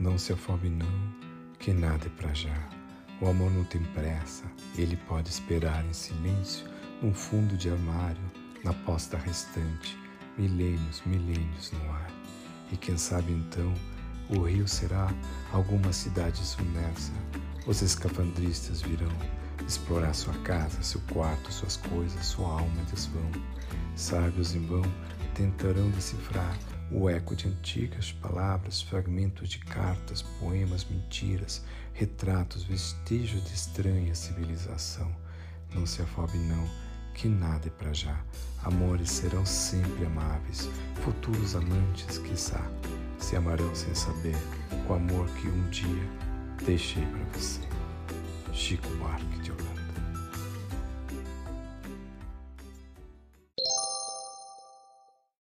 Não se afobe não, que nada é pra já. O amor não tem pressa, ele pode esperar em silêncio, num fundo de armário, na posta restante, milênios, milênios no ar. E quem sabe então, o rio será alguma cidade submersa. Os escafandristas virão explorar sua casa, seu quarto, suas coisas, sua alma desvão. Sábios em vão tentarão decifrar o eco de antigas palavras, fragmentos de cartas, poemas, mentiras, retratos, vestígios de estranha civilização. Não se afobe, não, que nada é para já. Amores serão sempre amáveis, futuros amantes, quiçá, se amarão sem saber o amor que um dia deixei para você. Chico Buarque de Holanda.